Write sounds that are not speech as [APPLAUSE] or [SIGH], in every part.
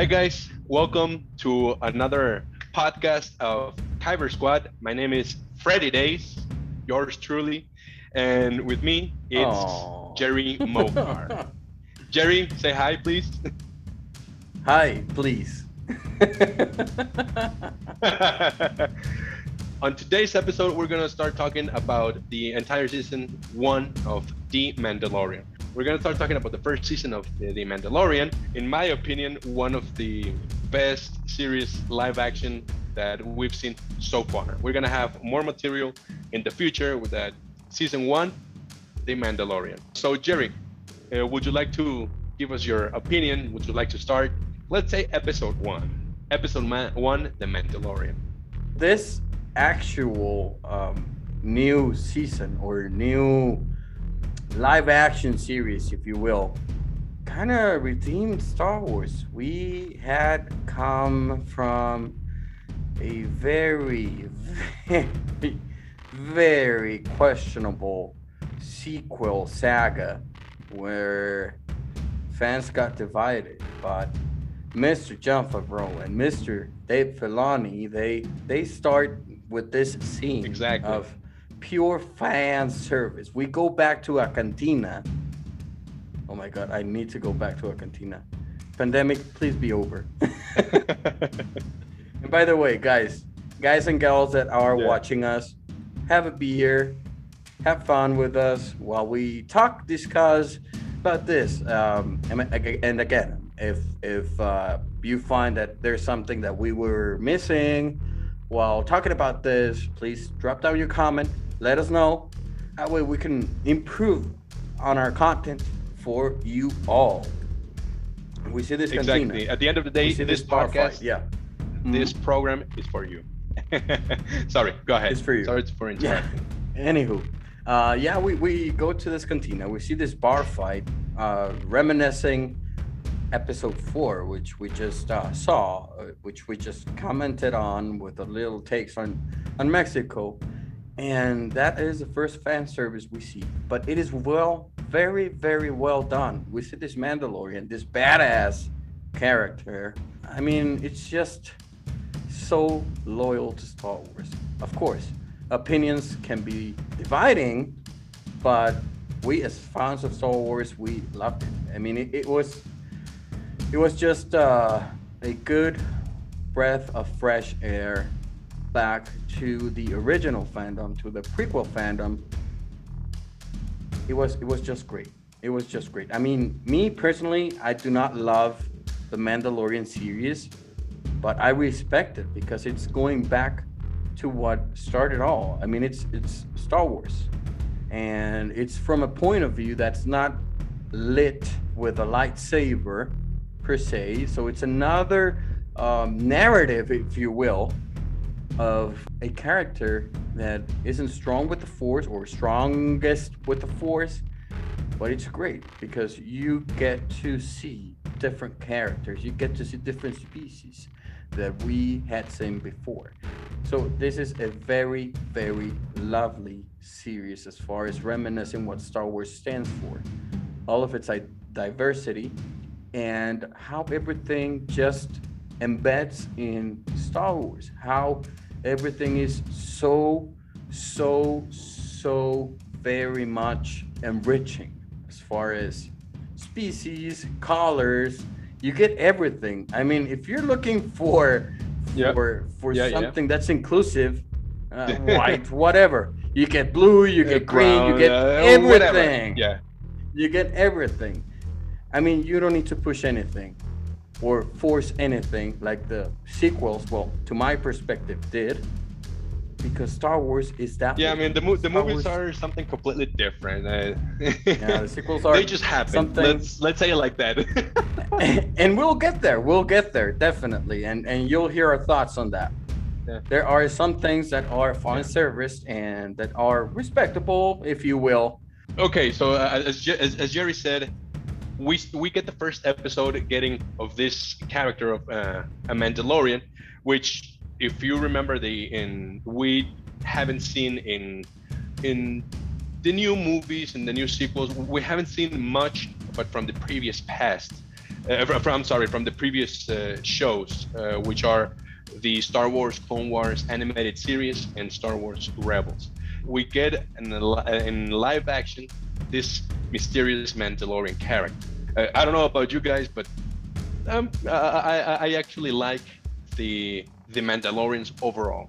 Hi, guys. Welcome to another podcast of Kyber Squad. My name is Freddy Days, yours truly. And with me, it's Aw. Jerry [LAUGHS] Mokar. Jerry, say hi, please. Hi, please. [LAUGHS] On today's episode, we're going to start talking about the entire season one of The Mandalorian. We're going to start talking about the first season of The, Mandalorian. In my opinion, one of the best series live action that we've seen so far. We're going to have more material in the future with that season one, The Mandalorian. So, Jerry, uh, would you like to give us your opinion? Would you like to start? Let's say episode one. Episode one, The Mandalorian. this actual um, new season or new live action series, if you will, kind of redeemed Star Wars. We had come from a very, very, very questionable sequel saga where fans got divided, but Mr. Jon Favreau and Mr. Dave Filoni, they they start with this scene Exactly. of pure fan service. We go back to a cantina. Oh my god, I need to go back to a cantina. Pandemic, please be over. [LAUGHS] and by the way, guys, guys and gals that are Yeah. watching us, have a beer, have fun with us while we talk, discuss about this. Um, and, and again, if if uh, you find that there's something that we were missing while talking about this, please drop down your comment. Let us know. That way we can improve on our content for you all. We see this exactly. cantina. At the end of the day, this fight, podcast, Yeah. this program is for you. [LAUGHS] Sorry, go ahead. It's for you. Sorry for Yeah. Anywho, uh, yeah, we, we go to this cantina. We see this bar fight, uh, reminiscing episode four, which we just uh, saw, uh, which we just commented on with a little takes on on Mexico, and that is the first fan service we see. But it is well, very, very well done. We see this Mandalorian, this badass character. I mean, it's just so loyal to Star Wars. Of course, opinions can be dividing, but we as fans of Star Wars, we loved it. I mean, it, it was it was just uh, a good breath of fresh air back to the original fandom, to the prequel fandom. It was it was just great. It was just great. I mean, me personally, I do not love the Mandalorian series, but I respect it because it's going back to what started all. I mean, it's it's Star Wars, and it's from a point of view that's not lit with a lightsaber per se. So it's another um, narrative, if you will, of a character that isn't strong with the Force or strongest with the Force, but it's great because you get to see different characters. You get to see different species that we had seen before. So this is a very, very lovely series as far as reminiscing what Star Wars stands for. All of its diversity and how everything just embeds in Star Wars. How everything is so, so, so very much enriching as far as species, colors. You get everything. I mean, if you're looking for Yeah. for for Yeah, yeah. something that's inclusive, uh, [LAUGHS] white, whatever, you get blue, you get green, you get uh, whatever. everything. Yeah. You get everything. I mean, you don't need to push anything or force anything like the sequels, well, to my perspective, did. Because Star Wars is that. Yeah, I mean the mo- the Star movies Wars- are something completely different. Uh, Yeah, the [LAUGHS] sequels are they just happen. something- Let's let's say it like that. [LAUGHS] and we'll get there. We'll get there definitely, and and you'll hear our thoughts on that. Yeah. There are some things that are fan service and that are respectable, if you will. okay, so uh, as, as as Jerry said, we we get the first episode getting of this character of uh, a Mandalorian, which if you remember the in we haven't seen in in the new movies and the new sequels we haven't seen much but from the previous past uh, from sorry, from the previous uh, shows, uh, which are the Star Wars Clone Wars animated series and Star Wars Rebels. We get in, in live action this mysterious Mandalorian character. Uh, I don't know about you guys, but um, I, I actually like the the Mandalorians overall.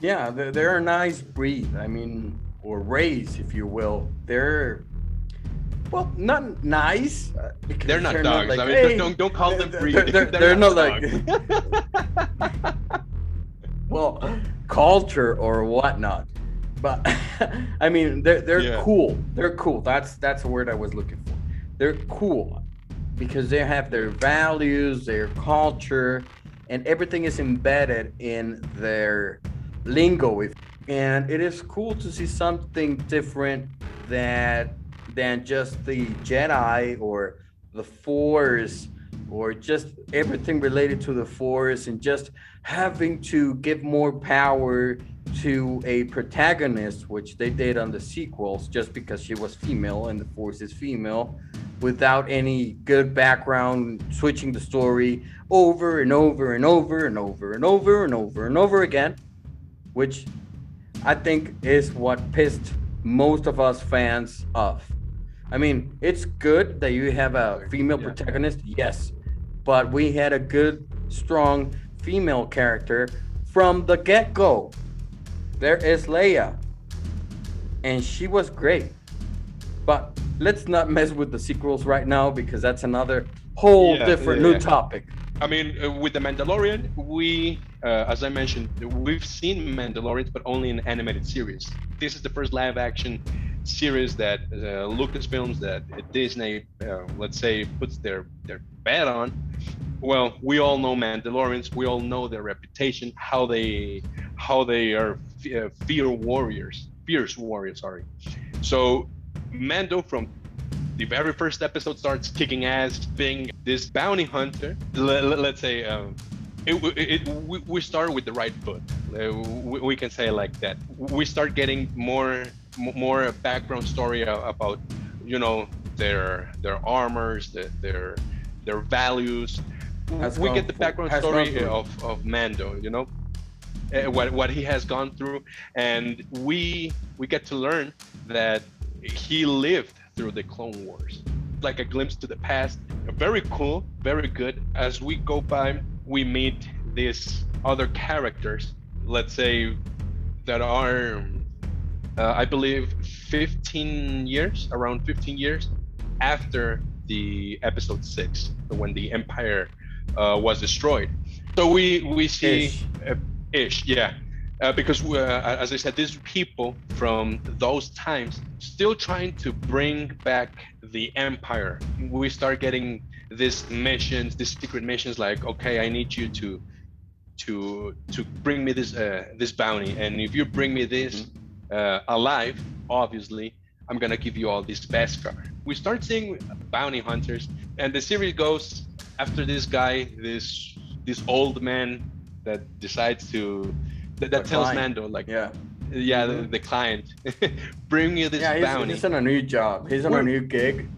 Yeah, they're, they're a nice breed. I mean, or race, if you will. They're well, not nice. Uh, they're not they're dogs. Not like, I mean, hey, don't don't call them breed. They're, they're, they're, they're not, not like [LAUGHS] well, culture or whatnot. But [LAUGHS] I mean, they're they're yeah. cool. They're cool. That's that's a word I was looking for. They're cool because they have their values, their culture, and everything is embedded in their lingo. And it is cool to see something different that than just the Jedi or the Force or just everything related to the Force and just having to give more power to a protagonist, which they did on the sequels, just because she was female and the Force is female, without any good background, switching the story over and over and over and over and over and over and over again, which I think is what pissed most of us fans off. I mean, it's good that you have a female yeah. protagonist, yes, but we had a good, strong female character from the get go. There is Leia, and she was great. But let's not mess with the sequels right now because that's another whole yeah, different yeah, new topic. I mean, uh, with the Mandalorian, we, uh, as I mentioned, we've seen Mandalorians, but only in animated series. This is the first live action series that uh, Lucasfilms, that Disney, uh, let's say, puts their bet on. Well, we all know Mandalorians. We all know their reputation, how they how they are uh, fear warriors, fierce warriors. Sorry. So Mando from the very first episode starts kicking ass, being this bounty hunter. Let, us say um, it, it, we, we start with the right foot. Uh, we, can say like that. We start getting more more background story about you know their their armors, their their, their values. Has we get the background story of, of Mando, you know, uh, what what he has gone through, and we we get to learn that he lived through the Clone Wars, like a glimpse to the past. Very cool, very good. As we go by, we meet these other characters, let's say, that are, uh, I believe, 15 years, around 15 years after the episode six, when the Empire uh, was destroyed. So we we see ish, uh, ish yeah uh, because uh, as I said, these people from those times still trying to bring back the empire. We start getting these missions, these secret missions, like, okay, I need you to to to bring me this uh, this bounty, and if you bring me this mm-hmm. uh, alive, obviously, I'm gonna give you all this Beskar. We start seeing bounty hunters, and the series goes after this guy, this this old man that decides to that, that tells client. Mando like yeah yeah the, mm-hmm. the client [LAUGHS] bring you this yeah, he's, bounty. he's on a new job he's on We're, a new gig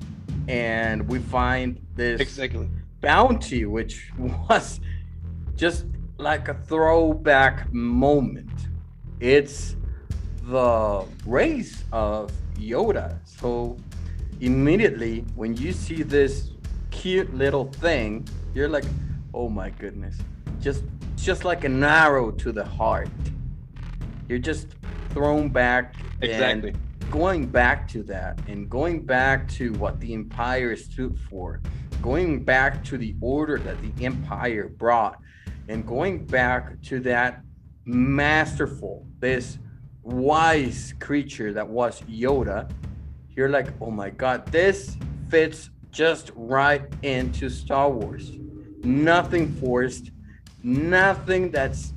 and we find this exactly bounty which [LAUGHS] was just like a throwback moment it's the race of yoda so immediately when you see this cute little thing you're like oh my goodness just just like an arrow to the heart. You're just thrown back exactly. and going back to that and going back to what the empire stood for, going back to the order that the empire brought, and going back to that masterful, this wise creature that was Yoda. You're like, oh my god, this fits just right into Star Wars. Nothing forced, nothing that's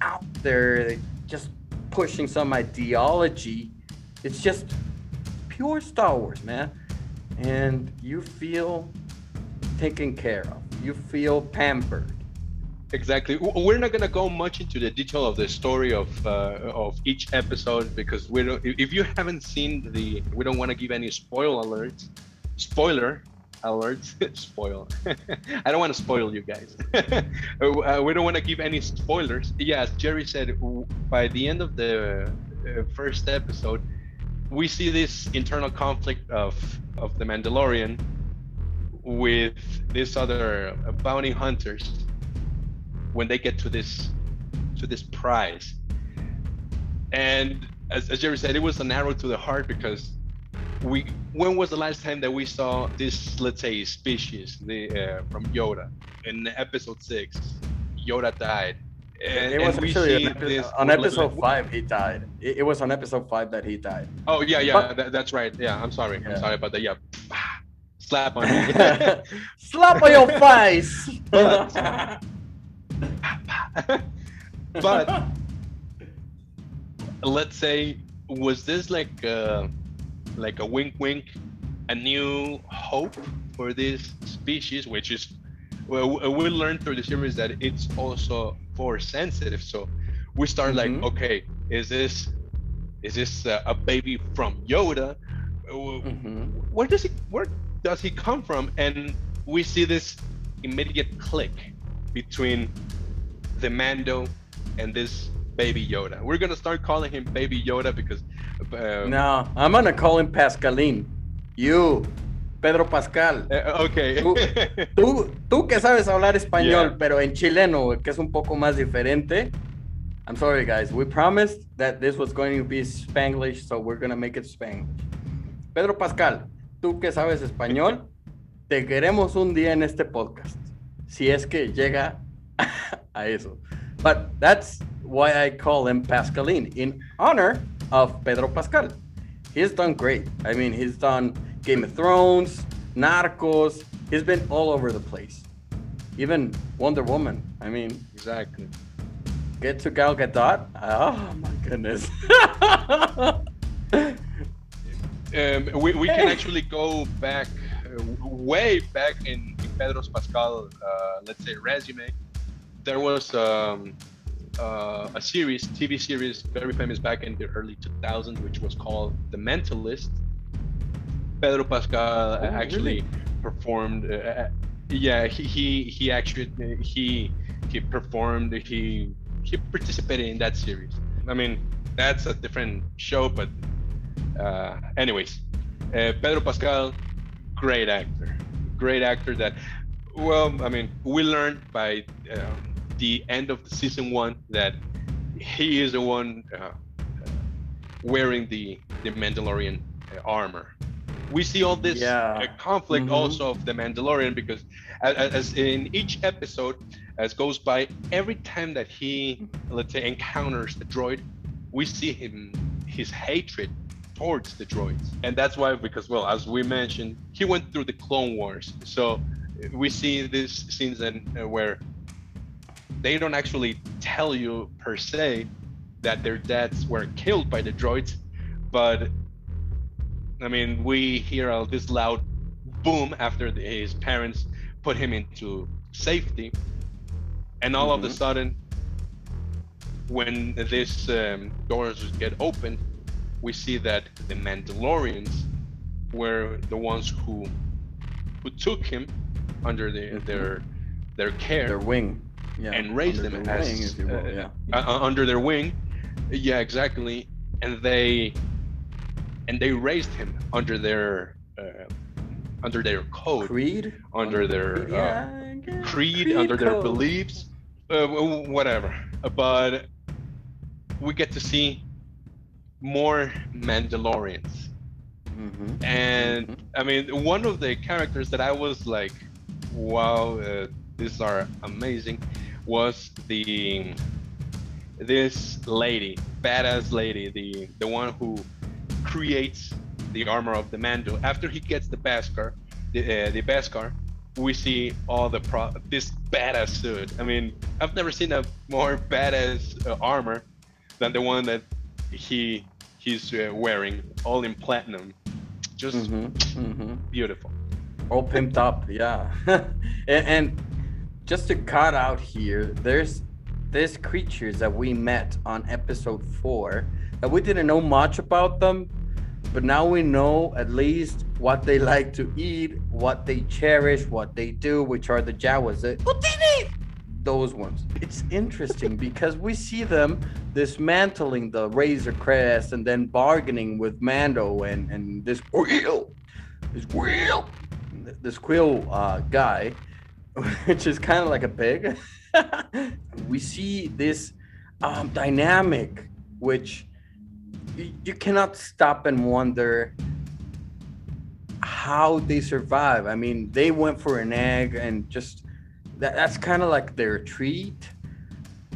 out there just pushing some ideology. It's just pure Star Wars, man. And you feel taken care of. You feel pampered. Exactly. We're not gonna go much into the detail of the story of uh, of each episode because we don't. If you haven't seen the, we don't want to give any spoiler alerts. Spoiler [LAUGHS] alert spoil [LAUGHS] i don't want to spoil you guys [LAUGHS] uh, we don't want to give any spoilers yes jerry said by the end of the uh, first episode we see this internal conflict of of the mandalorian with these other bounty hunters when they get to this to this prize. And as, as jerry said it was an arrow to the heart because we when was the last time that we saw this let's say species the uh, from yoda? In episode six yoda died. And, it was actually on, epi- on episode five he died. It, it, was on episode five that he died. Oh yeah yeah but, that, that's right. Yeah i'm sorry. Yeah. i'm sorry about that. Yeah. [SIGHS] Slap on [LAUGHS] slap on your [LAUGHS] face. But, [LAUGHS] [LAUGHS] but let's say was this like uh, like a wink wink a new hope for this species which is well we learned through the series that it's also force sensitive so we start mm-hmm. like okay is this is this a baby from yoda mm-hmm. where does he where does he come from and we see this immediate click between the mando and this baby yoda we're gonna start calling him baby yoda because uh, no, I'm gonna call him Pascaline. You, Pedro Pascal. Uh, okay. Tú, [LAUGHS] tú, tú, que sabes hablar español, yeah. pero en chileno, que es un poco más diferente. I'm sorry, guys. We promised that this was going to be Spanglish, so we're gonna make it Spanglish. Pedro Pascal, tú que sabes español, [LAUGHS] te queremos un día en este podcast. Si es que llega [LAUGHS] a eso. But that's why I call him Pascaline, in honor of Pedro Pascal. He's done great. I mean, he's done Game of Thrones, Narcos. He's been all over the place. Even Wonder Woman. I mean, exactly. Get to Gal Gadot. Oh my goodness. [LAUGHS] um, we, we can actually go back, uh, way back in, in Pedro Pascal, uh, let's say, resume. There was um, uh, a series, TV series, very famous back in the early 2000s, which was called The Mentalist. Pedro Pascal oh, actually really? performed. Uh, uh, yeah, he, he he actually he he performed. He he participated in that series. I mean, that's a different show, but uh, anyways, uh, Pedro Pascal, great actor, great actor. That well, I mean, we learned by. Um, the end of the season one that he is the one uh, wearing the the Mandalorian uh, armor. We see all this yeah. uh, conflict mm-hmm. also of the Mandalorian because as, as, in each episode, as goes by, every time that he let's say encounters the droid, we see him his hatred towards the droids, and that's why because well, as we mentioned, he went through the Clone Wars, so we see these scenes and uh, where they don't actually tell you per se that their dads were killed by the droids, but I mean, we hear all this loud boom after the, his parents put him into safety, and all mm-hmm. of a sudden, when these um, doors get opened, we see that the Mandalorians were the ones who who took him under the, mm-hmm. their their care, their wing yeah, and raise them as wing, will, yeah. Uh, uh, under their wing. Yeah, exactly. And they and they raised him under their uh, under their code, creed, under, their yeah, uh, creed, creed, under code. their beliefs, uh, whatever. But we get to see more Mandalorians. Mm-hmm. And mm-hmm. I mean, one of the characters that I was like, wow, uh, these are amazing was the this lady, badass lady, the the one who creates the armor of the Mando. After he gets the Beskar, the uh, the Beskar, we see all the pro this badass suit. I mean, I've never seen a more badass uh, armor than the one that he he's uh, wearing, all in platinum. Just mm-hmm, mm-hmm. beautiful. All pimped up, yeah. [LAUGHS] and, and just to cut out here, there's these creatures that we met on episode four that we didn't know much about them, but now we know at least what they like to eat, what they cherish, what they do, which are the Jawas. Those ones. It's interesting because we see them dismantling the Razor Crest and then bargaining with Mando and, and this Quill, this Quill, this Quill uh, guy, [LAUGHS] which is kind of like a pig. [LAUGHS] we see this um, dynamic, which you, cannot stop and wonder how they survive. I mean, they went for an egg and just that, that's kind of like their treat.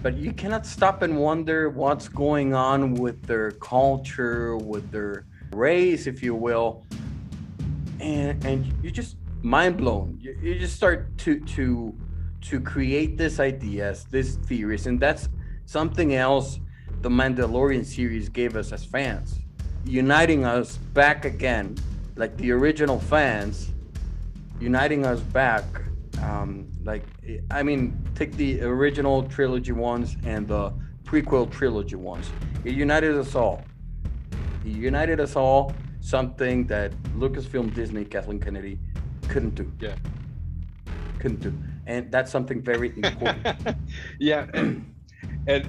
But you cannot stop and wonder what's going on with their culture, with their race, if you will. And and you just mind blown. You, you just start to to to create this ideas, this theories, and that's something else the Mandalorian series gave us as fans, uniting us back again, like the original fans, uniting us back. Um, like, I mean, take the original trilogy ones and the prequel trilogy ones. It united us all. It united us all. Something that Lucasfilm, Disney, Kathleen Kennedy couldn't do. Yeah. Couldn't do, and that's something very important. [LAUGHS] yeah. and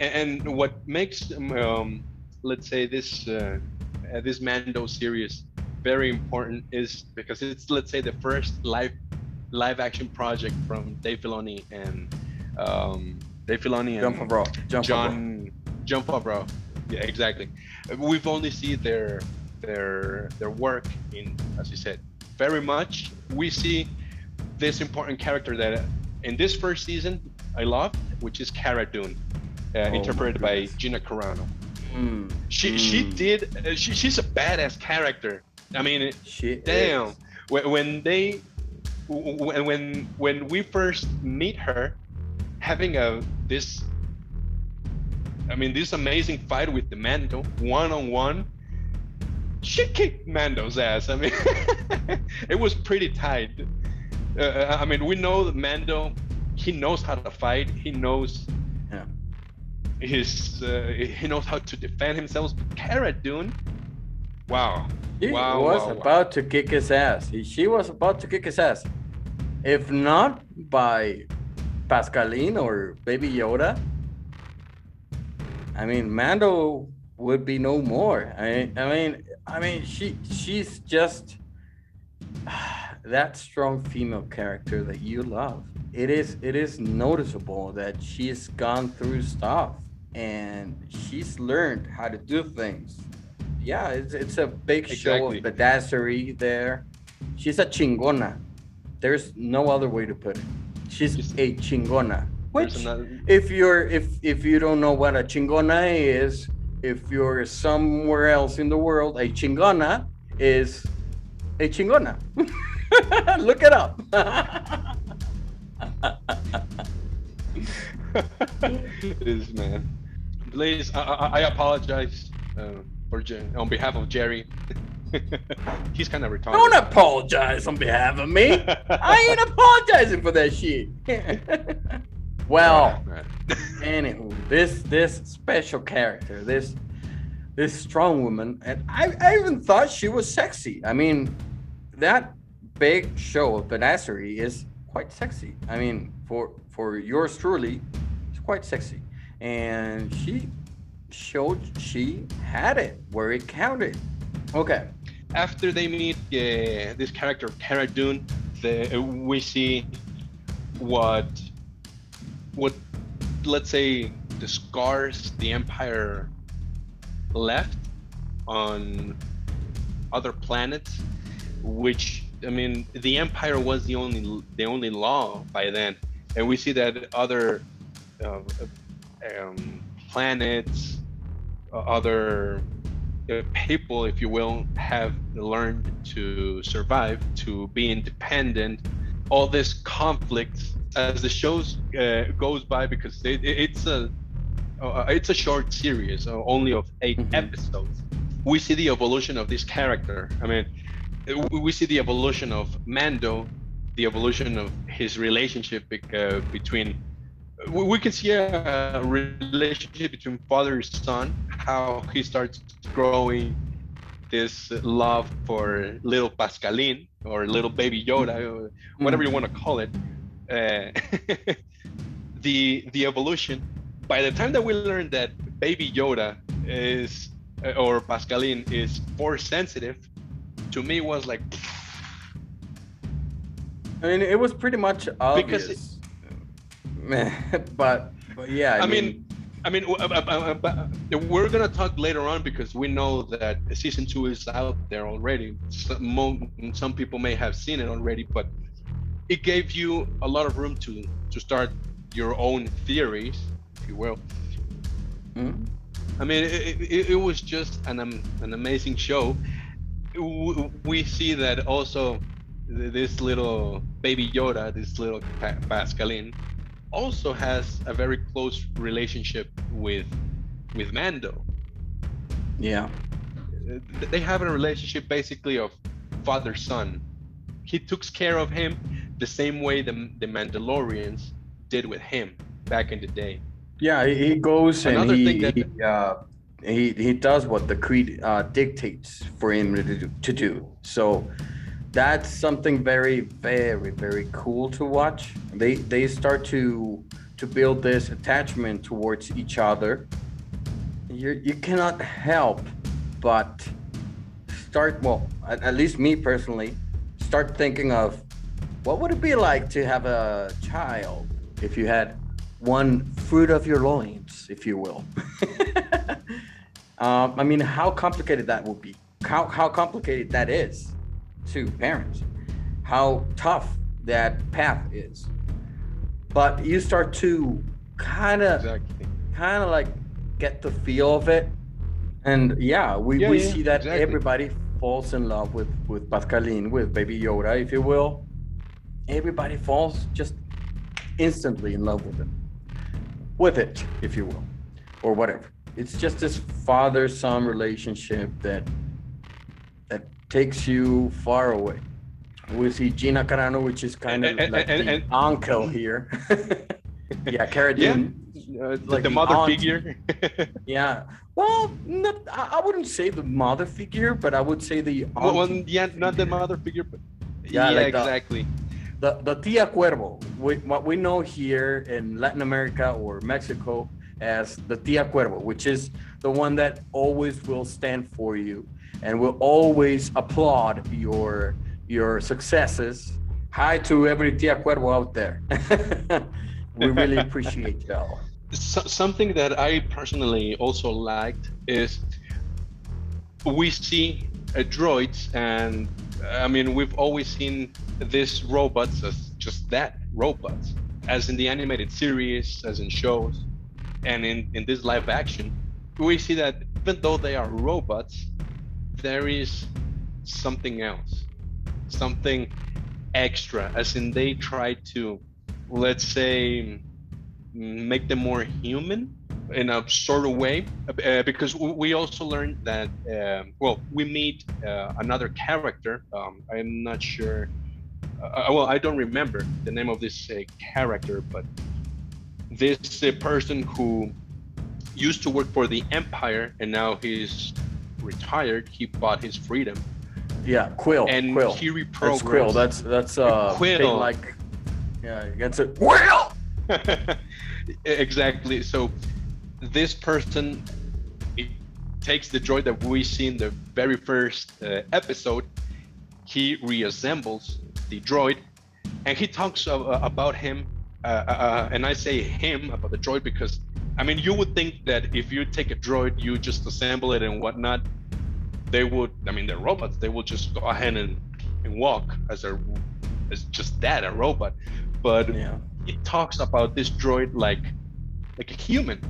and what makes um, let's say this uh, uh, this Mando series very important is because it's let's say the first live live action project from Dave Filoni and um, Dave Filoni and Jon Favreau. Jon John Jon Favreau. Yeah, exactly. We've only seen their their their work in, as you said, very much. We see this important character that in this first season I love, which is Cara Dune, uh, oh interpreted by Gina Carano. Mm. She mm. she did uh, she, she's a badass character. I mean, she damn. When, when they when when when we first meet her, having a this. I mean, this amazing fight with the Mando one on one. She kicked Mando's ass. I mean, [LAUGHS] it was pretty tight. Uh, I mean, we know that Mando he knows how to fight. He knows yeah. his uh, he knows how to defend himself. Cara Dune, wow, he wow, was wow, about wow. to kick his ass. He, she was about to kick his ass, if not by Pascaline or Baby Yoda. I mean, Mando would be no more. I, I mean, I mean, she she's just that strong female character that you love it is it is noticeable that she's gone through stuff and she's learned how to do things. Yeah, it's it's a big exactly. show of badassery there. She's a chingona. There's no other way to put it. She's a chingona. Which, if you're if if you don't know what a chingona is, if you're somewhere else in the world, a chingona is a chingona. [LAUGHS] Look it up. [LAUGHS] it is, man. Please, I, I, I apologize uh, for on behalf of Jerry. [LAUGHS] He's kind of retarded. Don't apologize on behalf of me. I ain't apologizing for that shit. well, anywho, this this special character, this this strong woman, and I, I even thought she was sexy. I mean, that big show of badassery is quite sexy. I mean, for for yours truly, it's quite sexy, and she showed she had it where it counted. Okay. After they meet uh, this character Cara Dune, the, we see what what let's say the scars the Empire left on other planets, which I mean, the empire was the only the only law by then, and we see that other uh, um, planets, uh, other uh, people, if you will, have learned to survive, to be independent. All this conflict as the shows uh, goes by, because it, it's a uh, it's a short series, uh, only of 8 mm-hmm. episodes. We see the evolution of this character. I mean, we see the evolution of Mando, the evolution of his relationship uh, between. We can see a relationship between father and son, how he starts growing this love for little Pascaline or little baby Yoda, or whatever you want to call it, uh, [LAUGHS] the the evolution. By the time that we learn that baby Yoda is uh, or Pascaline is force sensitive, to me was like I mean, it was pretty much obvious. Because [LAUGHS] but but yeah, I, I mean, I mean, uh, uh, uh, we're gonna talk later on because we know that season two is out there already. Some, some people may have seen it already, but it gave you a lot of room to to start your own theories, if you will. mm, I mean, it, it, it was just an um, an amazing show. We see that also this little baby Yoda, this little Pa- Pascaline, also has a very close relationship with with Mando. yeah, They have a relationship basically of father son. He took care of him the same way the the Mandalorians did with him back in the day. yeah. He, he goes and he that- he, uh, he he does what the creed uh, dictates for him to do. So that's something very very very cool to watch. They they start to to build this attachment towards each other. You you cannot help but start well at, at least me personally start thinking of what would it be like to have a child if you had one fruit of your loins if you will [LAUGHS] um, i mean how complicated that would be how, how complicated that is to parents how tough that path is but you start to kind of Exactly. kind of like get the feel of it. And yeah, we, Yeah, we yeah, see that exactly. everybody falls in love with with Pascaline, with Baby Yoda, if you will. Everybody falls just instantly in love with him, with it, if you will, or whatever. It's just this father-son relationship that that takes you far away. We see Gina Carano, which is kind of And- and- like and- the and- uncle here. [LAUGHS] yeah, Cara Yeah. Dune. Uh, the- Like the the mother aunt. figure. [LAUGHS] Yeah. Well, not, I I wouldn't say the mother figure, but I would say the well, well, yeah, not the mother figure, but Yeah, yeah, like the- exactly. the the Tia Cuervo. We, what we know here in Latin America or Mexico as the Tia Cuervo, which is the one that always will stand for you and we'll always applaud your your successes. Hi to every Tia Cuervo out there. [LAUGHS] we really appreciate y'all. So, something that I personally also liked is we see uh, droids, and I mean we've always seen these robots as just that robots, as in the animated series, as in shows, and in in this live action, we see that even though they are robots, there is something else, something extra, as in they try to, let's say, make them more human in a sort of way uh, because we also learned that um, well we meet uh, another character um, i'm not sure uh, well i don't remember the name of this uh, character but this uh, person who used to work for the empire and now he's retired he bought his freedom Yeah, Quill. and Quill. he That's Quill. That's that's uh Quill. like yeah, that's it. Quill. [LAUGHS] exactly. So this person it takes the droid that we see in the very first uh, episode. He reassembles the droid, and he talks uh, about him. Uh, uh, and I say him about the droid because I mean you would think that if you take a droid, you just assemble it and whatnot. They would. I mean, they're robots. They will just go ahead and, and walk as a as just that a robot. But Yeah. it talks about this droid like like a human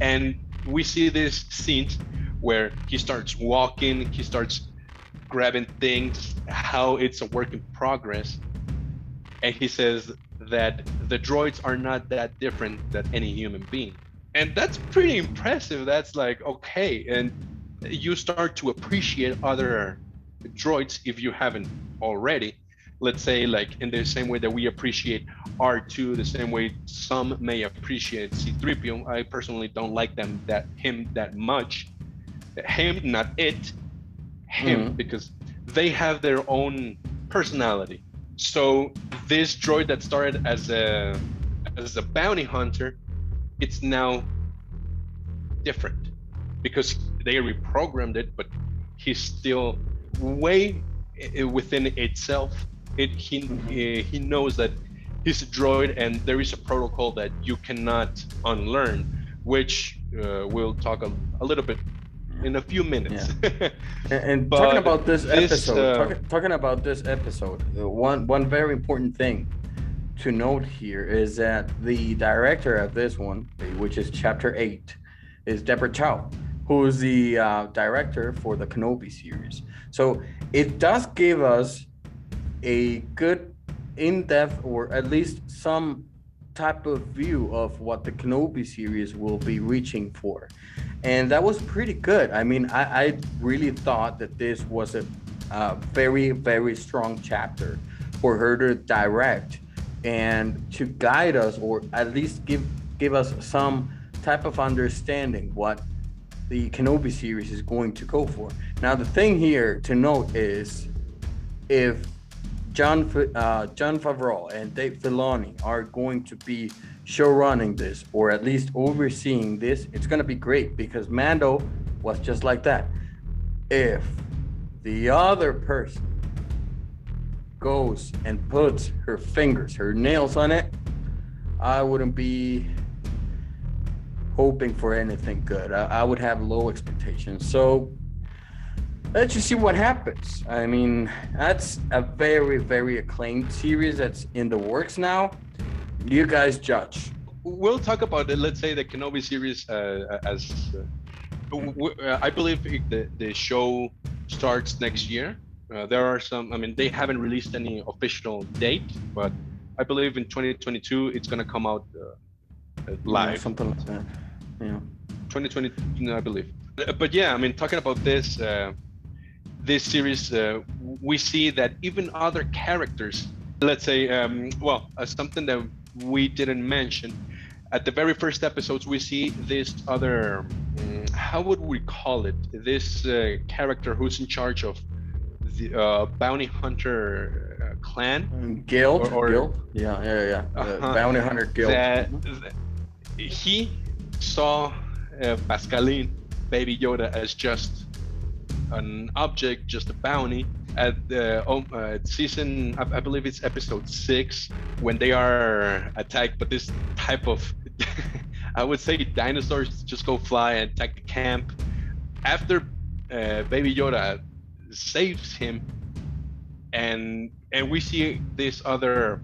and we see this scene where he starts walking he starts grabbing things how it's a work in progress and he says that the droids are not that different than any human being and that's pretty impressive that's like okay and you start to appreciate other droids if you haven't already let's say like in the same way that we appreciate R2 the same way some may appreciate C3PO I personally don't like them that him that much him not it him Mhm. because they have their own personality. So this droid that started as a as a bounty hunter, it's now different because they reprogrammed it, but he's still way within itself. It he eh, he knows that he's a droid, and there is a protocol that you cannot unlearn, which uh, we'll talk a, a little bit in a few minutes. [LAUGHS] And, and But talking about this, this, episode, uh, talking, talking about this episode, one one very important thing to note here is that the director of this one, which is chapter eight, is Deborah Chow, who is the uh, director for the Kenobi series. So it does give us a good in-depth or at least some type of view of what the Kenobi series will be reaching for. And that was pretty good. I mean, I, I really thought that this was a, uh very, very strong chapter for her to direct and to guide us or at least give give us some type of understanding what the Kenobi series is going to go for. Now, the thing here to note is if Jon uh, Jon Favreau and Dave Filoni are going to be show running this or at least overseeing this, it's going to be great because Mando was just like that. If the other person goes and puts her fingers, her nails on it, I wouldn't be hoping for anything good. I, I would have low expectations. So let's just see what happens. I mean, that's a very, very acclaimed series that's in the works now. You guys judge. we'll talk about it. Let's say the Kenobi series uh, as uh, w- w- uh, I believe the the show starts next year. Uh, there are some. I mean, they haven't released any official date, but I believe in 2022 it's gonna come out uh, uh, live. something like that. Yeah. 2020, I believe. Uh, But yeah, I mean, talking about this uh, this series, uh, we see that even other characters, let's say, um, well, uh, something that we didn't mention at the very first episodes, we see this other, mm, how would we call it? This uh, character who's in charge of the uh, bounty hunter uh, clan. Guild. Or- or- Guild. Yeah, yeah, yeah. Uh-huh. Bounty Hunter Guild. that, that he saw uh, Pascaline, Baby Yoda, as just an object, just a bounty. At the um, uh, season, I, I believe it's episode six, when they are attacked, but this type of, [LAUGHS] I would say, dinosaurs just go fly and attack the camp. After uh, Baby Yoda saves him, and and we see this other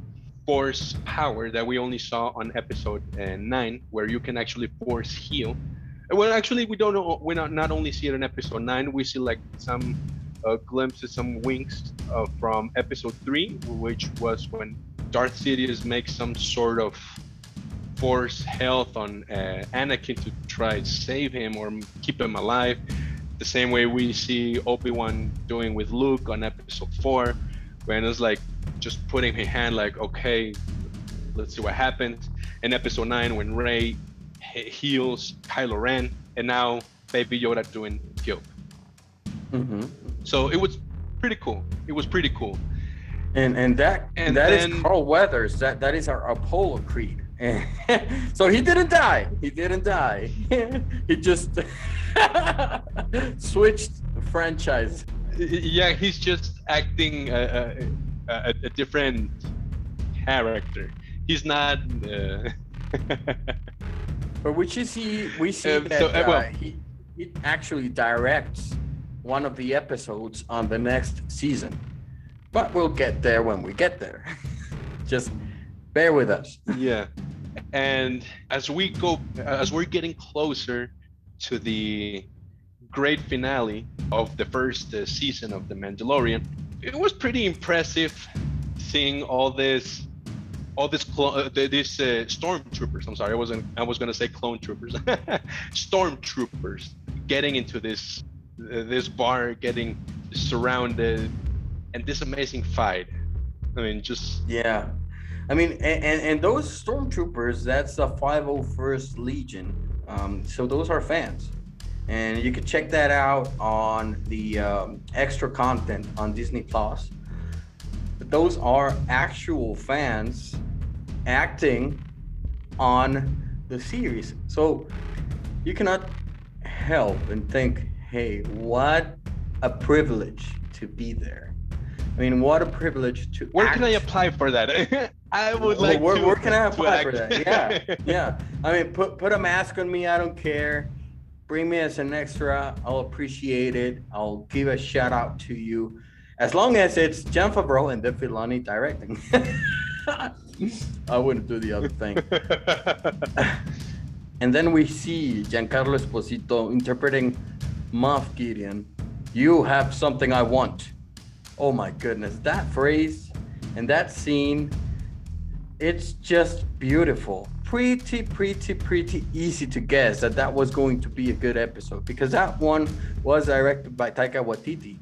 force power that we only saw on episode uh, nine, where you can actually force heal. Uh, Well, actually, we don't know. We not not only see it in episode nine. We see like some uh, glimpses, some winks uh, from episode three, which was when Darth Sidious makes some sort of force health on uh, Anakin to try to save him or keep him alive. The same way we see Obi Wan doing with Luke on episode four, when it's like just putting her hand like, okay, let's see what happens. In episode nine, when he- heals Kylo Ren, and now Baby Yoda doing guild. hmm So it was pretty cool. It was pretty cool. And and that And that is then- Carl Weathers. That that is our Apollo Creed. [LAUGHS] so he didn't die. He didn't die. [LAUGHS] he just [LAUGHS] switched the franchise. Yeah, he's just acting a, a, a, a different character. He's not. Uh, [LAUGHS] But which is he? We see Um, that so, uh, uh, well- he he actually directs one of the episodes on the next season. But we'll get there when we get there. [LAUGHS] Just bear with us. yeah, and as we go, as we're getting closer to the great finale of the first uh, season of The Mandalorian, it was pretty impressive seeing all this all this clo- uh, these uh, stormtroopers. I'm sorry, I wasn't. I was gonna say clone troopers. [LAUGHS] stormtroopers getting into this uh, this bar, getting surrounded, and this amazing fight. I mean, just Yeah. I mean, and, and, and those stormtroopers, that's the 501st Legion. Um, so those are fans. And you can check that out on the um, extra content on Disney Plus. But those are actual fans acting on the series, so you cannot help and think, "Hey, what a privilege to be there." I mean, what a privilege to. Where can I apply for that? [LAUGHS] I would Well, like where, to. where can I apply for that? Yeah, [LAUGHS] yeah. I mean, put put a mask on me. I don't care. Bring me as an extra. I'll appreciate it. I'll give a shout out to you, as long as it's Jon Favreau and Dave Filoni directing. [LAUGHS] I wouldn't do the other thing. [LAUGHS] And then we see Giancarlo Esposito interpreting Moff Gideon. You have something I want. Oh my goodness, that phrase and that scene, it's just beautiful. Pretty, pretty, pretty easy to guess that that was going to be a good episode because that one was directed by Taika Waititi.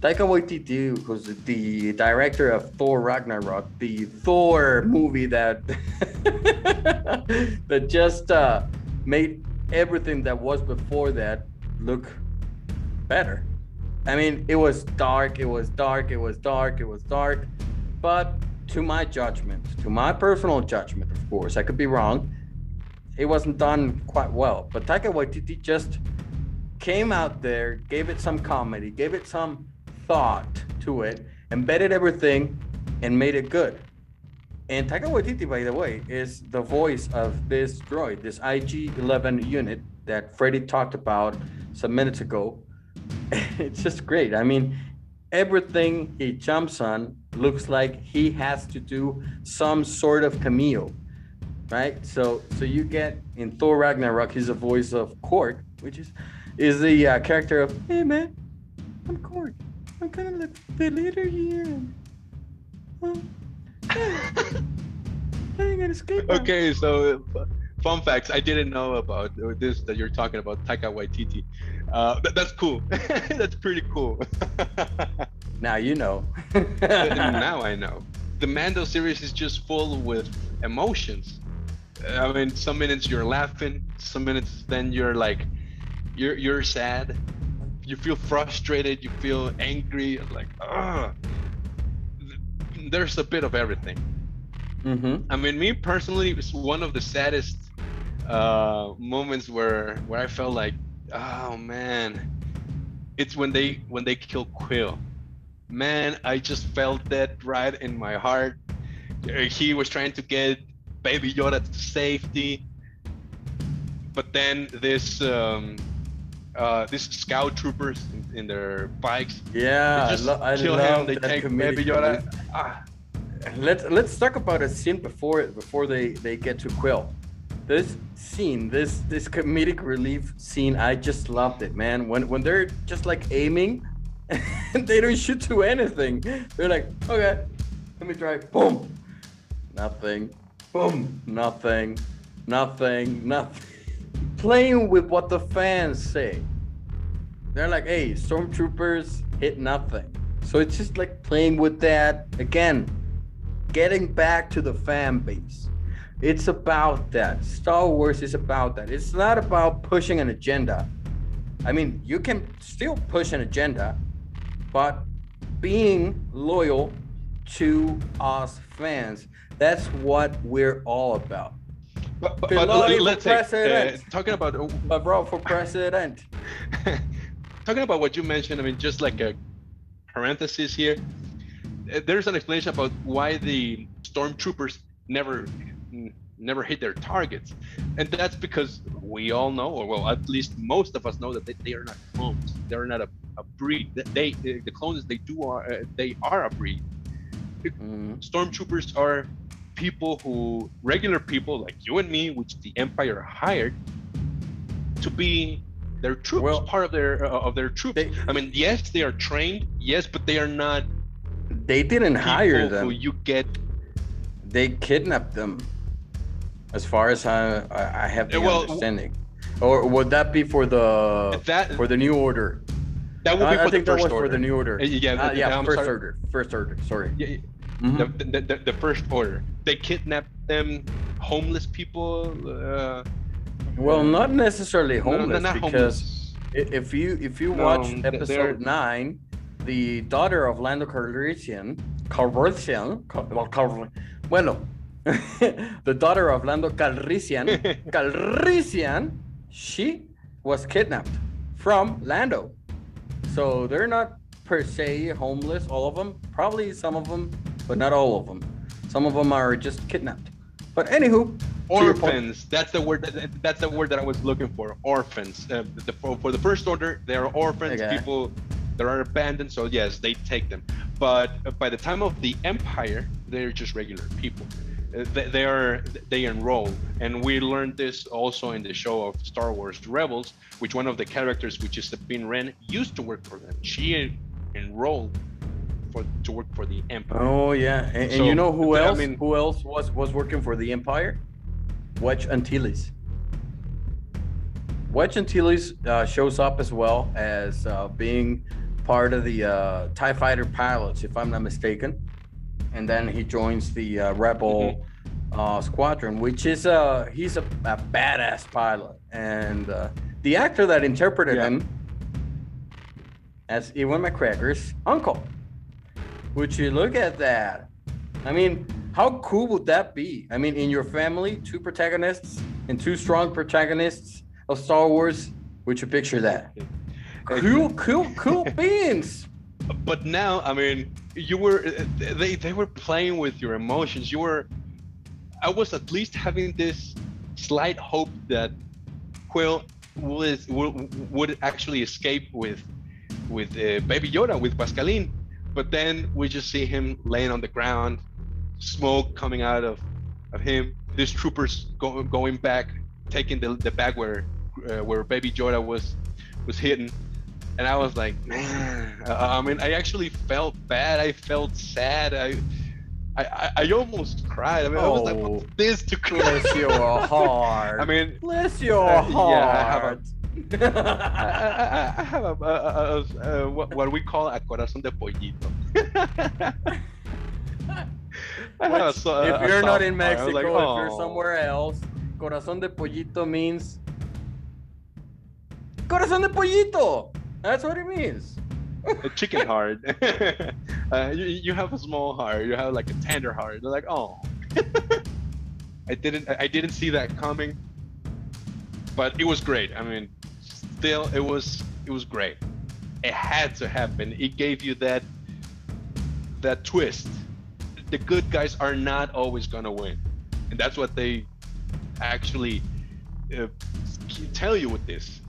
Taika Waititi was the director of Thor Ragnarok, the Thor movie that [LAUGHS] that just uh, made everything that was before that look better. I mean, it was dark, it was dark, it was dark, it was dark, but to my judgment, to my personal judgment, of course, I could be wrong. It wasn't done quite well, but Taika Waititi just came out there, gave it some comedy, gave it some thought to it, embedded everything, and made it good. And Taika Waititi, by the way, is the voice of this droid, this IG-11 unit that Freddie talked about some minutes ago. [LAUGHS] it's just great. I mean, everything he jumps on looks like he has to do some sort of cameo, right? So, so you get in Thor Ragnarok, he's the voice of Korg, which is is the uh, character of Hey man, I'm Korg. I'm kind of like the leader here. Well, I ain't gonna escape. now." okay, so uh, fun facts. I didn't know about this that you're talking about Taika Waititi. Uh, that, that's cool. [LAUGHS] that's pretty cool. [LAUGHS] Now you know. [LAUGHS] now I know. The Mando series is just full with emotions. I mean, some minutes you're laughing, some minutes then you're like, you're you're sad, you feel frustrated, you feel angry, like, ah. There's a bit of everything. Mm-hmm. I mean, me personally, it's one of the saddest uh, moments where where I felt like, oh man, it's when they when they kill Quill. Man, I just felt that right in my heart. Uh, He was trying to get Baby Yoda to safety, but then this um, uh, these scout troopers in, in their bikes Yeah, I, they just lo- I kill love him. They take Baby Yoda. Ah, Let's let's talk about a scene before before they they get to Quill. This scene, this this comedic relief scene, I just loved it, man. When when they're just like aiming, and [LAUGHS] they don't shoot to anything. They're like, okay, let me try. Boom, nothing. Boom, nothing, nothing, nothing. [LAUGHS] Playing with what the fans say. They're like, hey, stormtroopers hit nothing. So it's just like playing with that again, getting back to the fan base. It's about that. Star Wars is about that. It's not about pushing an agenda. I mean, you can still push an agenda, but being loyal to us fans, that's what we're all about. but, but, but let's say, uh, talking about But bro, for president. [LAUGHS] talking about what you mentioned, I mean, just like a parenthesis here, uh, there's an explanation about why the stormtroopers never never hit their targets, and that's because we all know, or well, at least most of us know that they, they are not clones. They're not a, a breed. They, they the clones they do are uh, they are a breed. Mhm. Stormtroopers are people who regular people like you and me, which the Empire hired to be their troops, Well, part of their uh, of their troops. they- I mean, yes, they are trained, yes, but they are not They didn't hire them. who you get. they kidnapped them as far as i i, have the well, understanding or would that be for the That for the new order that would be i, I for the first order. for the new order Uh, yeah, Uh, yeah first sorry. order first order sorry Yeah, yeah, Mhm. the, the, the, the first order. They kidnapped them, homeless people. Uh, well not necessarily no, no, homeless not because homeless. If you if you No, watch episode nine, the daughter of Lando Calrissian, Calrissian, Cal- well, Cal- bueno, [LAUGHS] the daughter of Lando Calrissian, [LAUGHS] Calrissian, she was kidnapped from Lando. So they're not per se homeless, all of them. Probably some of them, but not all of them. Some of them are just kidnapped. But anywho, to your point- orphans that's the word that, that's the word that i was looking for orphans uh, the, for, for the first order they're orphans Okay. people that are abandoned so yes they take them but by the time of the empire they're just regular people they, they are they enroll. And we learned this also in the show of star wars rebels which one of the characters which is sabine wren used to work for them. She enrolled for to work for the empire. Oh yeah, and, and you know who else I mean- who else was was working for the Empire? Wedge Antilles. Wedge Antilles uh, shows up as well as uh, being part of the uh, Tie Fighter pilots, if I'm not mistaken, and then he joins the uh, Rebel uh, squadron, which is uh he's a, a badass pilot, and uh, the actor that interpreted Yeah. him as Ewan McGregor's uncle. Would you look at that? I mean, how cool would that be? I mean, in your family, two protagonists and two strong protagonists of Star Wars. Would you picture that? Cool, cool, cool [LAUGHS] beans. but now i mean you were they they were playing with your emotions. You were i was at least having this slight hope that quill was would, would actually escape with with uh, baby yoda with pascaline. But then we just see him laying on the ground smoke coming out of of him these troopers go, going back taking the, the bag where uh, where baby yoda was was hidden and I was like, man. Uh, I mean, I actually felt bad. I felt sad. I, I, I- I almost cried. I mean, I was like, Oh. what's this to cry? Bless your [LAUGHS] heart. I mean, bless your Uh, heart. yeah, I have [LAUGHS] I, I, I have a, a, a, a, a what, what we call a corazón de pollito. [LAUGHS] I have a Which, a- if you're not in Mexico, was like, if you're "Oh." somewhere else, corazón de pollito means corazón de pollito. That's what it means. a chicken heart. [LAUGHS] uh, you, you have a small heart. You have like a tender heart. They're like, oh. [LAUGHS] I didn't. I didn't see that coming. But it was great. I mean, still, it was. It was great. It had to happen. It gave you that. That twist. The good guys are not always gonna win, and that's what they actually uh, tell you with this.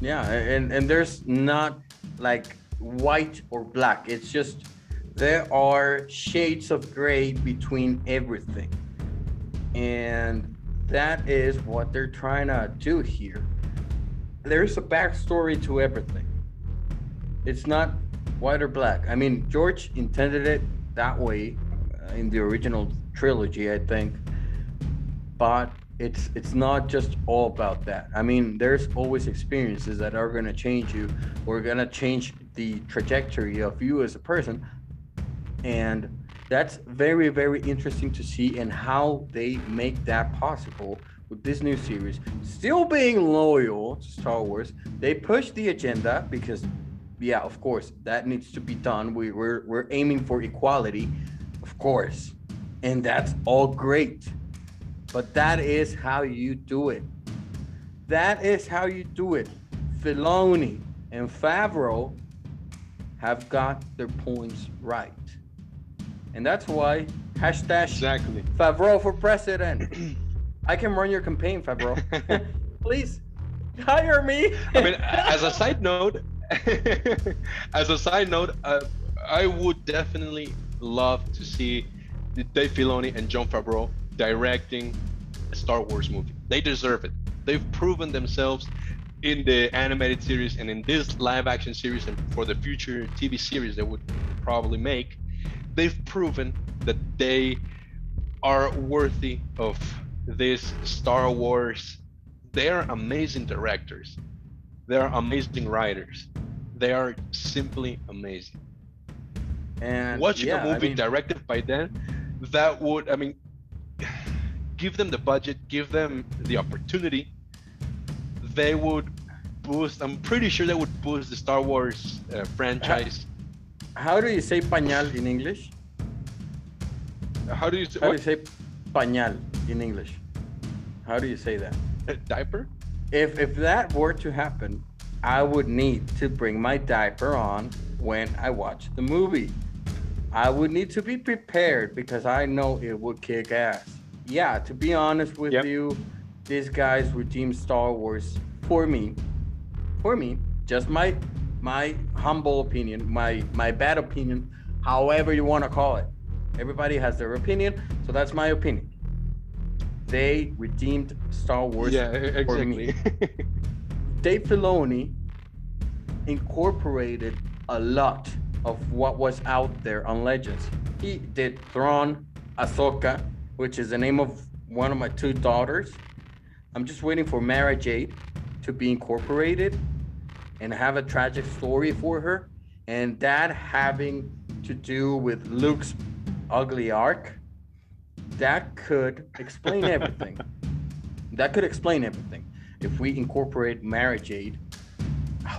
Yeah, and and there's not like white or black. It's just there are shades of gray between everything. And that is what they're trying to do here. There's a backstory to everything. It's not white or black. I mean, George intended it that way uh, in the original trilogy, I think. But it's it's not just all about that. I mean, there's always experiences that are going to change you or going to change the trajectory of you as a person. And that's very very interesting to see and how they make that possible with this new series. Still being loyal to Star Wars, they push the agenda because yeah, of course, that needs to be done. We, we're we're aiming for equality, of course, and that's all great. But that is how you do it. That is how you do it. Filoni and Favreau have got their points right, and that's why hashtag Exactly. Favreau for president. I can run your campaign, Favreau. [LAUGHS] Please hire me. I mean, as a side note, [LAUGHS] as a side note, uh, I would definitely love to see Dave Filoni and Jon Favreau directing a Star Wars movie. They deserve it. They've proven themselves in the animated series and in this live action series and for the future TV series they would probably make. They've proven that they are worthy of this Star Wars. They are amazing directors. They are amazing writers. They are simply amazing. and Watching yeah, a I movie mean, directed by them, that would, I mean, give them the budget, give them the opportunity. They would boost. I'm pretty sure they would boost the Star Wars uh, franchise. How do you say pañal in English? How do you say, How do you say pañal in English? How do you say that? diaper? If if that were to happen, I would need to bring my diaper on when I watch the movie. I would need to be prepared because I know it would kick ass. Yeah, to be honest with Yep. you, these guys redeemed Star Wars for me. For me, just my my humble opinion, my my bad opinion, however you want to call it. Everybody has their opinion, so that's my opinion. They redeemed Star Wars yeah, e- for me. exactly. [LAUGHS] Dave Filoni incorporated a lot of what was out there on Legends. He did Thrawn, Ahsoka, which is the name of one of my two daughters. I'm just waiting for Mara Jade to be incorporated and have a tragic story for her. And that having to do with Luke's ugly arc, that could explain [LAUGHS] everything. that could explain everything. If we incorporate Mara Jade,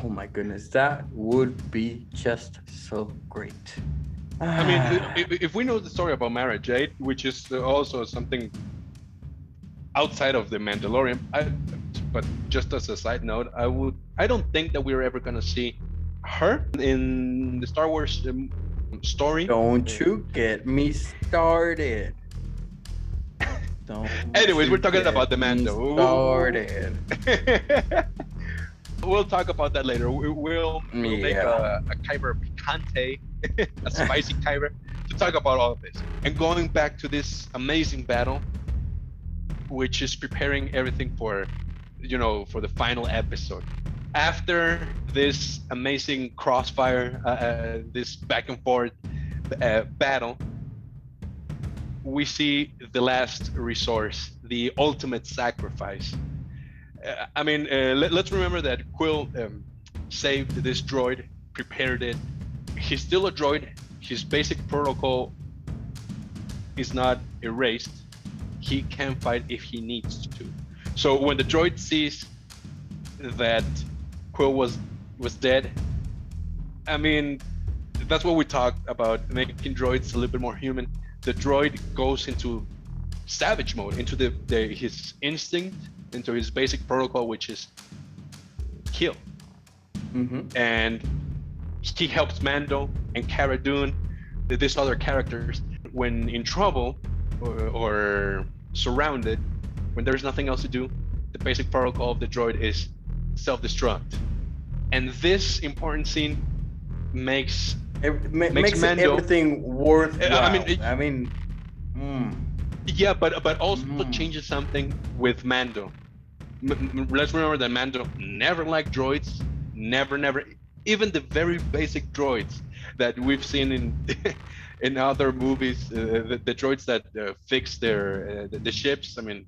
oh my goodness, that would be just so great. I mean, if, if we know the story about Mara Jade, which is also something outside of the Mandalorian, I, but just as a side note, I would, I don't think that we're ever gonna see her in the Star Wars um, story. Don't you get me started. [LAUGHS] Don't Anyways, we're talking about the me Mando. Started. [LAUGHS] we'll talk about that later. We- We'll, we'll make Yeah. a, a kyber picante, [LAUGHS] a spicy kyber, to talk about all of this. And going back to this amazing battle, which is preparing everything for, you know, for the final episode. After this amazing crossfire, uh, uh, this back and forth uh, battle, we see the last resource, the ultimate sacrifice. I mean, uh, let, us remember that Quill um, saved this droid, prepared it. He's still a droid. His basic protocol is not erased. He can fight if he needs to. So when the droid sees that Quill was was dead, I mean, that's what we talked about making droids a little bit more human. The droid goes into savage mode, into the, the his instinct, into his basic protocol, which is kill. hmm And he helps Mando and Cara Dune, th- these other characters, when in trouble or, or surrounded, when there's nothing else to do, the basic protocol of the droid is self-destruct. And this important scene makes It ma- Makes makes, Mando- everything worth. I mean, mean, it- I mean, mm, Yeah, but but also Mm. changes something with Mando. M- let's remember that Mando never liked droids, never, never, even the very basic droids that we've seen in [LAUGHS] in other movies, uh, the, the droids that uh, fix their uh, the, the ships. I mean,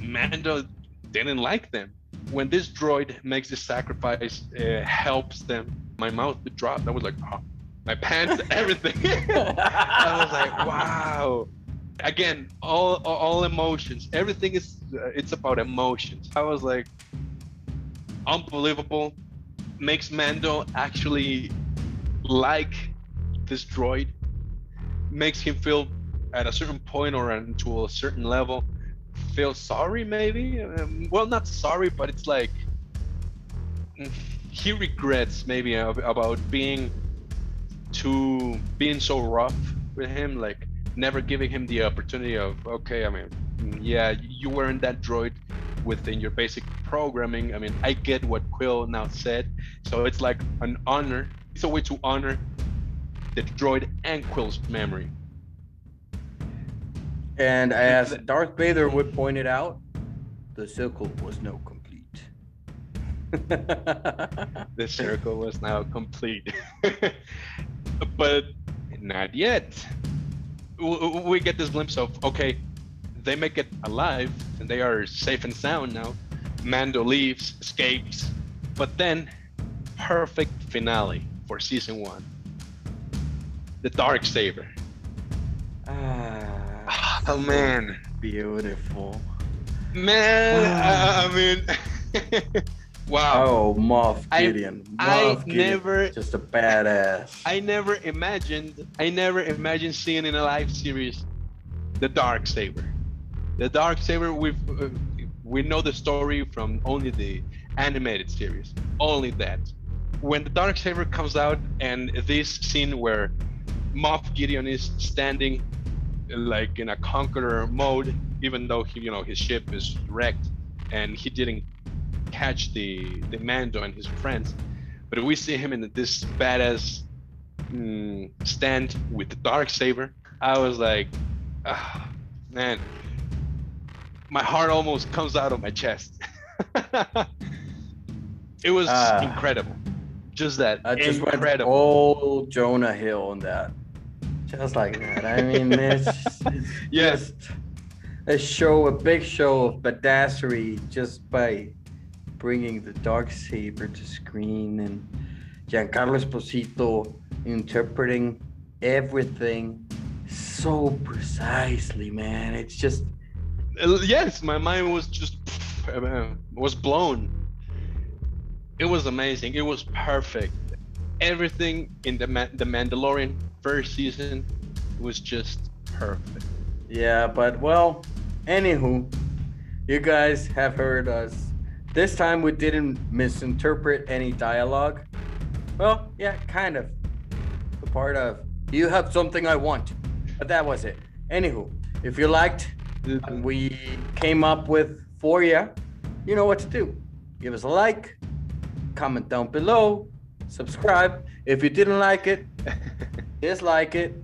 Mando didn't like them. When this droid makes this sacrifice, uh, helps them. My mouth dropped. I was like, oh, my pants, [LAUGHS] everything. [LAUGHS] I was like, wow. Again, all all emotions. Everything is uh, it's about emotions. I was like, unbelievable. Makes Mando actually like this droid. Makes him feel at a certain point or to a certain level feel sorry maybe. Um, well, not sorry, but it's like mm, he regrets maybe about being too being so rough with him like never giving him the opportunity of okay i mean yeah you weren't that droid within your basic programming. I mean i get what quill now said. So it's like an honor it's a way to honor the droid and quill's memory. And as Darth Vader would point it out, the circle was no complete. [LAUGHS] the circle was now complete. [LAUGHS] But not yet we get this glimpse of okay they make it alive and they are safe and sound now. Mando leaves escapes but then perfect finale for season one. The dark saber. Ah, oh man. beautiful. man I, I mean [LAUGHS] Wow. Oh, Moff Gideon. I Moff Gideon. never Just a badass. I never imagined I never imagined seeing in a live series the dark saber. The dark saber we uh, we know the story from only the animated series. Only that. When the dark saber comes out and this scene where Moff Gideon is standing like in a conqueror mode even though he you know his ship is wrecked and he didn't catch the the Mando and his friends but we see him in this badass mm, stand with the dark saber. I was like, ah, man, my heart almost comes out of my chest. [LAUGHS] it was Ah. incredible, just that I just incredible. all Jonah Hill on that. Just like that. I mean, it's, [LAUGHS] it's Yes. just a show, a big show of badassery just by bringing the dark saber to screen and Giancarlo Esposito interpreting everything so precisely, man. It's just yes, my mind was just uh, was blown. It was amazing. It was perfect. Everything in the Ma- the Mandalorian first season was just perfect. Yeah, but well, anywho, you guys have heard us. This time we didn't misinterpret any dialogue. Well, yeah, kind of. The part of you have something I want, but that was it. Anywho, if you liked what we came up with for you, you know what to do. Give us a like, comment down below, subscribe. If you didn't like it, [LAUGHS] dislike it,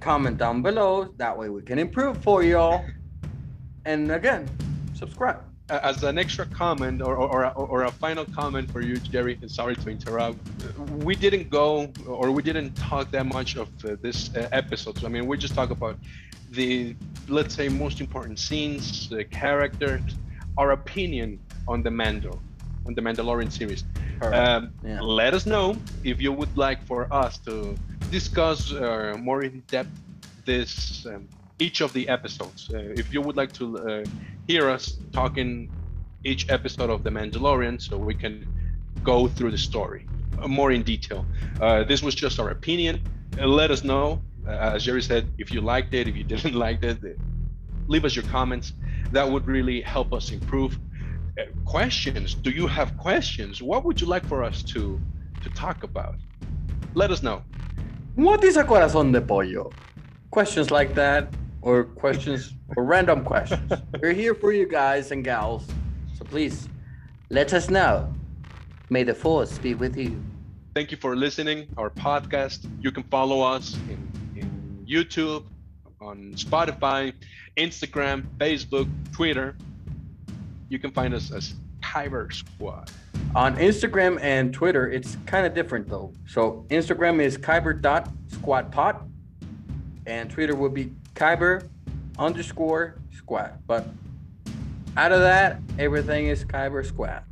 comment down below. That way we can improve for y'all. And again, subscribe. As an extra comment or, or, or, a final comment for you, Jerry, and sorry to interrupt, we didn't go or we didn't talk that much of uh, this uh, episode. So, I mean, we just talk about the, let's say, most important scenes, the characters, our opinion on the Mando, on the Mandalorian series. Um, Yeah. Let us know if you would like for us to discuss uh, more in depth this um, each of the episodes. Uh, if you would like to uh, hear us talking each episode of The Mandalorian, so we can go through the story uh, more in detail. Uh, this was just our opinion. Uh, let us know. Uh, as Jerry said, if you liked it, if you [LAUGHS] didn't like it, leave us your comments. That would really help us improve. Questions? Do you have questions? What would you like for us to to talk about? Let us know. What is a corazón de pollo? Questions like that, or questions, or random questions. We're here for you guys and gals. So please, let us know. May the force be with you. Thank you for listening our podcast. You can follow us in, in YouTube, on Spotify, Instagram, Facebook, Twitter. You can find us as Kyber Squad. On Instagram and Twitter, it's kind of different though. So Instagram is kyber.squadpod, and Twitter would be kyber underscore squad. But out of that, everything is kyber squad.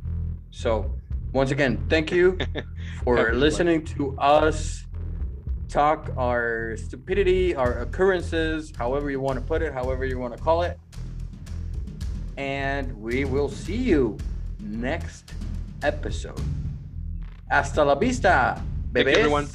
So once again, thank you [LAUGHS] for listening to us talk our stupidity, our occurrences, however you want to put it, however you want to call it. And we will see you next episode. Hasta la vista, you, everyone.